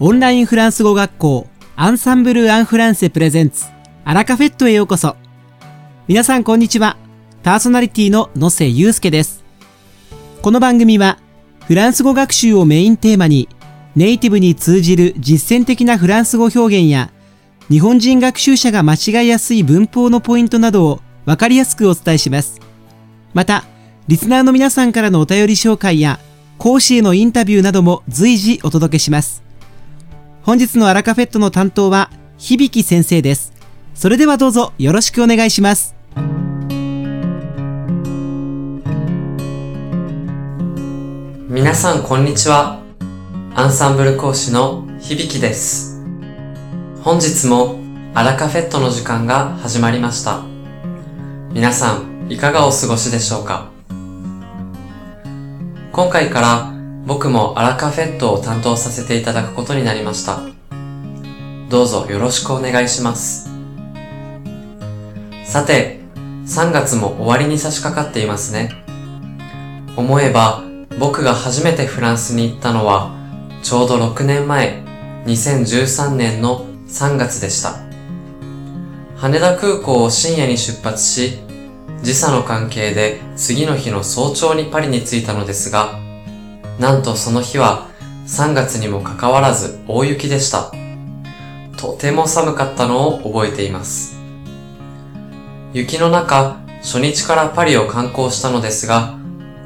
オンラインフランス語学校アンサンブル・アン・フランセプレゼンツアラカフェットへようこそ。皆さんこんにちは。パーソナリティの野瀬祐介です。この番組はフランス語学習をメインテーマにネイティブに通じる実践的なフランス語表現や日本人学習者が間違いやすい文法のポイントなどをわかりやすくお伝えします。また、リスナーの皆さんからのお便り紹介や講師へのインタビューなども随時お届けします。本日のアラカフェットの担当は響先生です。それではどうぞよろしくお願いします。皆さんこんにちは。アンサンブル講師の響です。本日もアラカフェットの時間が始まりました。皆さんいかがお過ごしでしょうか今回から僕もアラカフェットを担当させていただくことになりました。どうぞよろしくお願いします。さて、3月も終わりに差し掛かっていますね。思えば、僕が初めてフランスに行ったのは、ちょうど6年前、2013年の3月でした。羽田空港を深夜に出発し、時差の関係で次の日の早朝にパリに着いたのですが、なんとその日は3月にもかかわらず大雪でした。とても寒かったのを覚えています。雪の中、初日からパリを観光したのですが、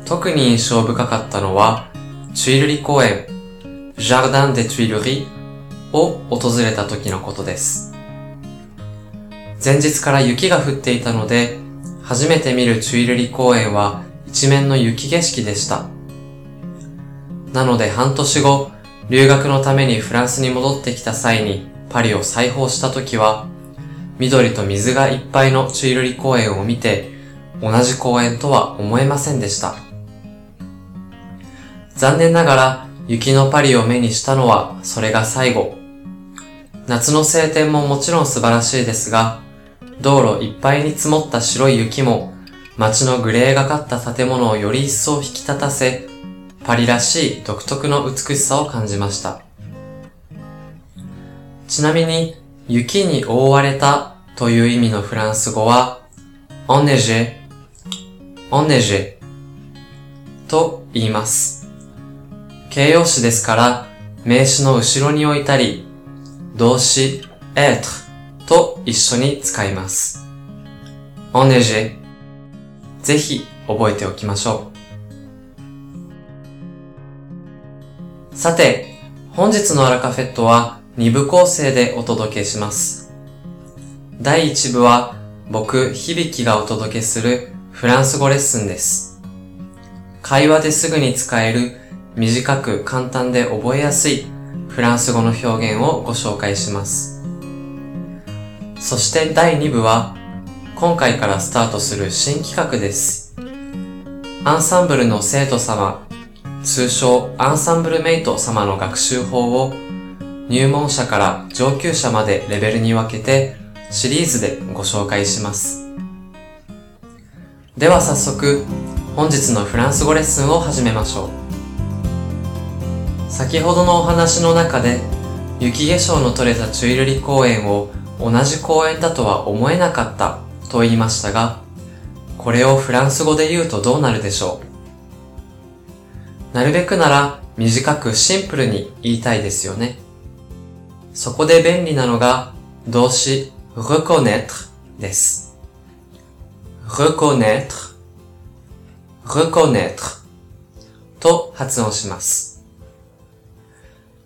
特に印象深かったのは、チュイルリ公園、ジャルダン・デ・チュイルリを訪れた時のことです。前日から雪が降っていたので、初めて見るチュイルリ公園は一面の雪景色でした。なので半年後、留学のためにフランスに戻ってきた際にパリを再訪した時は、緑と水がいっぱいのチュイルリ公園を見て、同じ公園とは思えませんでした。残念ながら雪のパリを目にしたのはそれが最後。夏の晴天ももちろん素晴らしいですが、道路いっぱいに積もった白い雪も街のグレーがかった建物をより一層引き立たせ、パリらしい独特の美しさを感じました。ちなみに、雪に覆われたという意味のフランス語は、オンネジェ、オンネジェと言います。形容詞ですから、名詞の後ろに置いたり、動詞、エートと一緒に使います。オンネジェ、ぜひ覚えておきましょう。さて、本日のアラカフェットは2部構成でお届けします。第1部は僕、響がお届けするフランス語レッスンです。会話ですぐに使える短く簡単で覚えやすいフランス語の表現をご紹介します。そして第2部は今回からスタートする新企画です。アンサンブルの生徒様通称アンサンブルメイト様の学習法を入門者から上級者までレベルに分けてシリーズでご紹介します。では早速本日のフランス語レッスンを始めましょう。先ほどのお話の中で雪化粧の取れたチュイルリ公園を同じ公園だとは思えなかったと言いましたが、これをフランス語で言うとどうなるでしょう？なるべくなら短くシンプルに言いたいですよね。そこで便利なのが動詞 reconnaître です。reconnaître, reconnaître と発音します。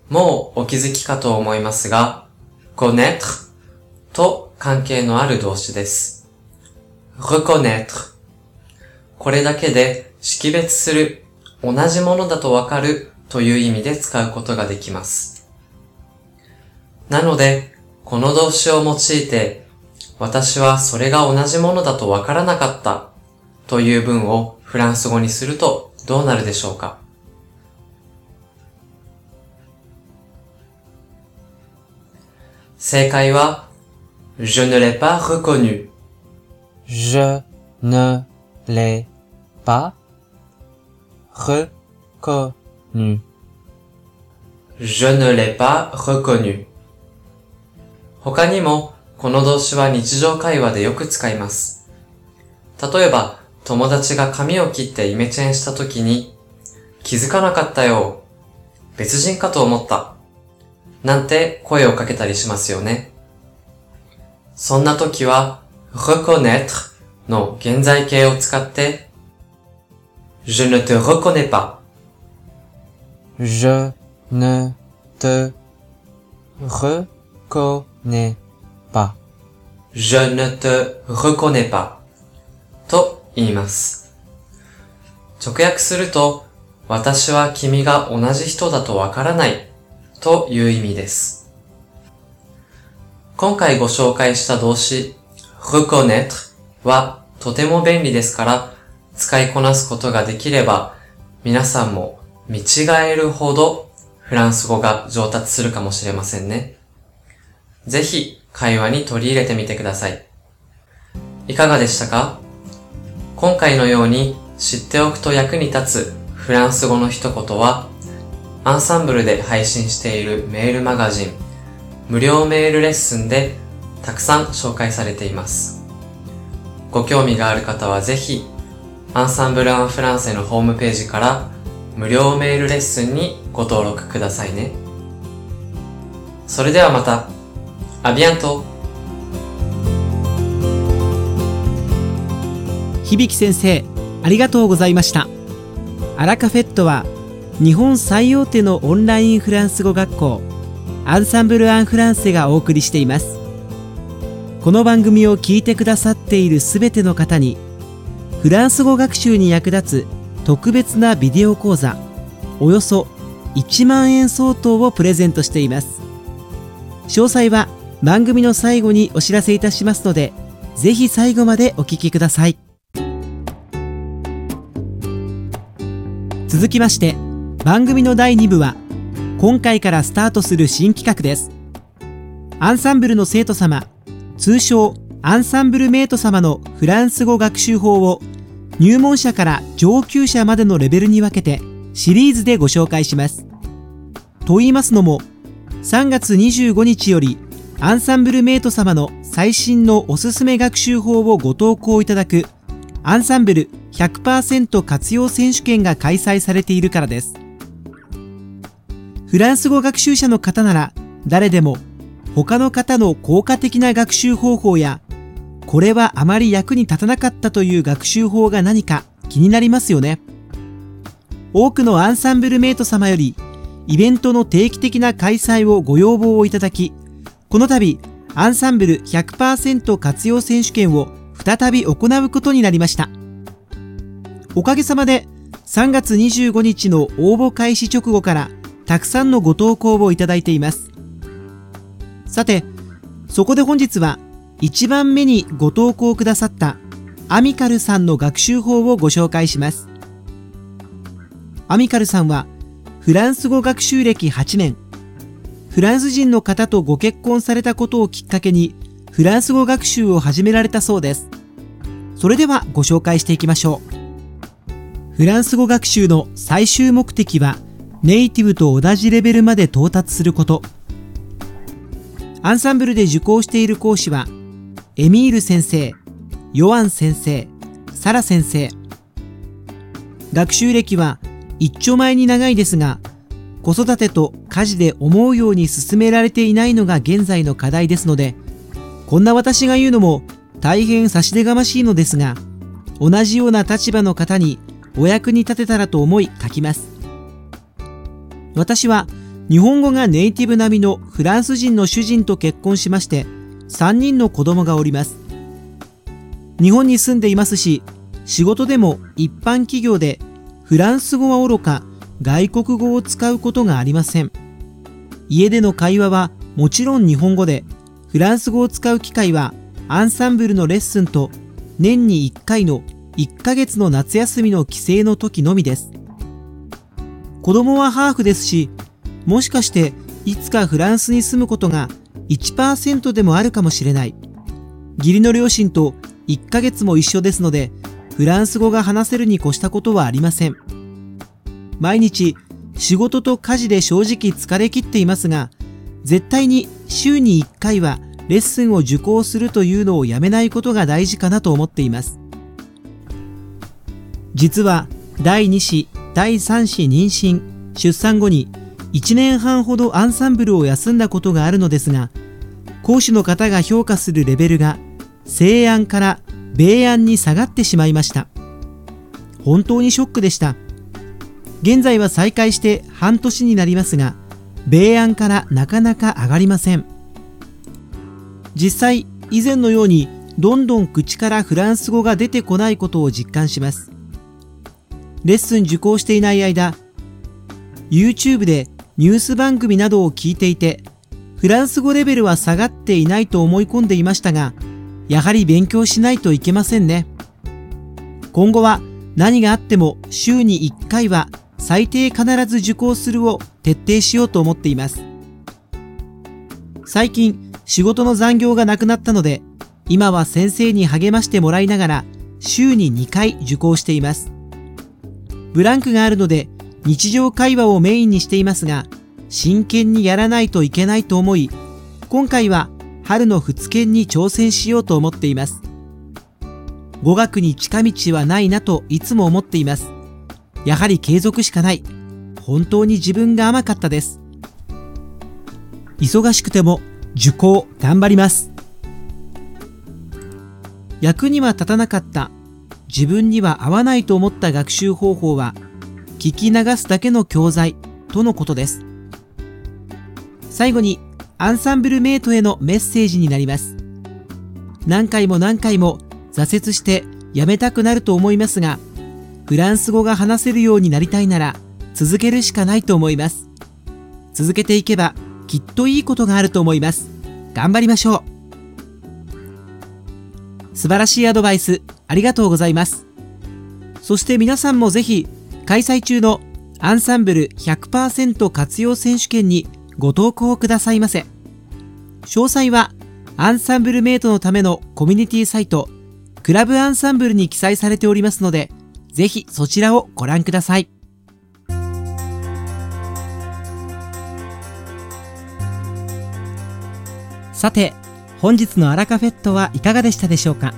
もうお気づきかと思いますが、connaître と関係のある動詞です。reconnaître これだけで識別する同じものだとわかるという意味で使うことができます。なので、この動詞を用いて、私はそれが同じものだとわからなかったという文をフランス語にするとどうなるでしょうか正解は、je ne l'ai pas reconnu. je ne l'ai pas reconnu. Je ne l'ai pas reconnu. 他にも、この動詞は日常会話でよく使います。例えば、友達が髪を切ってイメチェンした時に、気づかなかったよ。別人かと思った。なんて声をかけたりしますよね。そんな時は、reconnaître の現在形を使って、Je ne te reconnais pas. Je ne te reconnais pas. Je ne te reconnais pas. と言います。直訳すると、私は君が同じ人だとわからないという意味です。今回ご紹介した動詞 reconnaître はとても便利ですから、使いこなすことができれば、皆さんも見違えるほどフランス語が上達するかもしれませんね。ぜひ会話に取り入れてみてください。いかがでしたか？今回のように知っておくと役に立つフランス語の一言は、アンサンブルで配信しているメールマガジン、無料メールレッスンでたくさん紹介されています。ご興味がある方はぜひ、アンサンブル・アン・フランセのホームページから無料メールレッスンにご登録くださいね。それではまた。アビアント響先生、ありがとうございました。アラカフェットは日本最大手のオンラインフランス語学校アンサンブル・アン・フランセがお送りしていますこの番組を聞いてくださっているすべての方にフランス語学習に役立つ特別なビデオ講座およそ1万円相当をプレゼントしています。詳細は番組の最後にお知らせいたしますのでぜひ最後までお聞きください。続きまして番組の第2部は今回からスタートする新企画です。アンサンブルの生徒様通称アンサンブルメイト様のフランス語学習法を入門者から上級者までのレベルに分けてシリーズでご紹介します。と言いますのも3月25日よりアンサンブルメイト様の最新のおすすめ学習法をご投稿いただくアンサンブル100%活用選手権が開催されているからです。フランス語学習者の方なら誰でも他の方の効果的な学習方法やこれはあまり役に立たなかったという学習法が何か気になりますよね。多くのアンサンブルメイト様よりイベントの定期的な開催をご要望をいただき、この度アンサンブル100%活用選手権を再び行うことになりました。おかげさまで3月25日の応募開始直後からたくさんのご投稿をいただいています。さて、そこで本日は1番目にご投稿くださったアミカルさんの学習法をご紹介します。アミカルさんはフランス語学習歴8年、フランス人の方とご結婚されたことをきっかけにフランス語学習を始められたそうです。それではご紹介していきましょう。フランス語学習の最終目的はネイティブと同じレベルまで到達すること。アンサンブルで受講している講師はエミール先生、ヨアン先生、サラ先生。学習歴は一丁前に長いですが、子育てと家事で思うように進められていないのが現在の課題ですので、こんな私が言うのも大変差し出がましいのですが、同じような立場の方にお役に立てたらと思い書きます。私は日本語がネイティブ並みのフランス人の主人と結婚しまして、3人の子供がおります。日本に住んでいますし、仕事でも一般企業でフランス語はおろか外国語を使うことがありません。家での会話はもちろん日本語で、フランス語を使う機会はアンサンブルのレッスンと年に1回の1ヶ月の夏休みの帰省の時のみです。子供はハーフですし、もしかしていつかフランスに住むことが1%でもあるかもしれない。義理の両親と1ヶ月も一緒ですので、フランス語が話せるに越したことはありません。毎日、仕事と家事で正直疲れ切っていますが、絶対に週に1回はレッスンを受講するというのをやめないことが大事かなと思っています。実は第2子、第3子妊娠、出産後に1年半ほどアンサンブルを休んだことがあるのですが、講師の方が評価するレベルが西安から米安に下がってしまいました。本当にショックでした。現在は再開して半年になりますが、米安からなかなか上がりません。実際、以前のようにどんどん口からフランス語が出てこないことを実感します。レッスン受講していない間、YouTube でニュース番組などを聞いていて、フランス語レベルは下がっていないと思い込んでいましたが、やはり勉強しないといけませんね。今後は何があっても週に1回は最低必ず受講するを徹底しようと思っています。最近仕事の残業がなくなったので、今は先生に励ましてもらいながら週に2回受講しています。ブランクがあるので日常会話をメインにしていますが、真剣にやらないといけないと思い、今回は春の仏研に挑戦しようと思っています。語学に近道はないなといつも思っています。やはり継続しかない。本当に自分が甘かったです。忙しくても受講頑張ります。役には立たなかった自分には合わないと思った学習方法は聞き流すだけの教材とのことです。最後にアンサンブルメイトへのメッセージになります。何回も何回も挫折してやめたくなると思いますが、フランス語が話せるようになりたいなら続けるしかないと思います。続けていけばきっといいことがあると思います。頑張りましょう。素晴らしいアドバイスありがとうございます。そして皆さんもぜひ開催中のアンサンブル100%活用選手権にご投稿くださいませ。詳細はアンサンブルメイトのためのコミュニティサイトクラブアンサンブルに記載されておりますので、ぜひそちらをご覧ください。さて、本日のアラカフェットはいかがでしたでしょうか？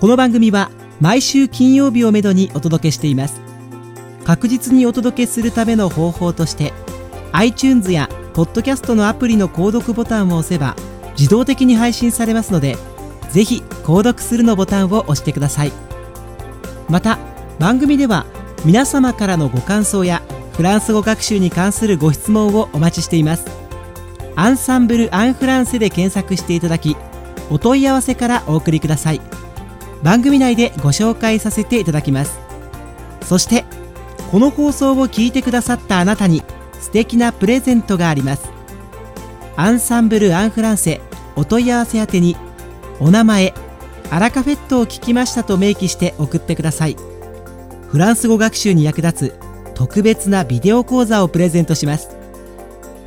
この番組は毎週金曜日をめどにお届けしています。確実にお届けするための方法として、iTunes や Podcast のアプリの購読ボタンを押せば自動的に配信されますので、ぜひ購読するのボタンを押してください。また番組では皆様からのご感想やフランス語学習に関するご質問をお待ちしています。アンサンブル・アン・フランセで検索していただきお問い合わせからお送りください。番組内でご紹介させていただきます。そしてこの放送を聞いてくださったあなたに素敵なプレゼントがあります。アンサンブル・アン・フランセお問い合わせ宛てにお名前アラカフェットを聞きましたと明記して送ってください。フランス語学習に役立つ特別なビデオ講座をプレゼントします。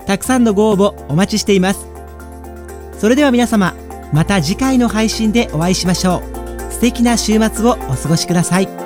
たくさんのご応募お待ちしています。それでは皆様また次回の配信でお会いしましょう。素敵な週末をお過ごしください。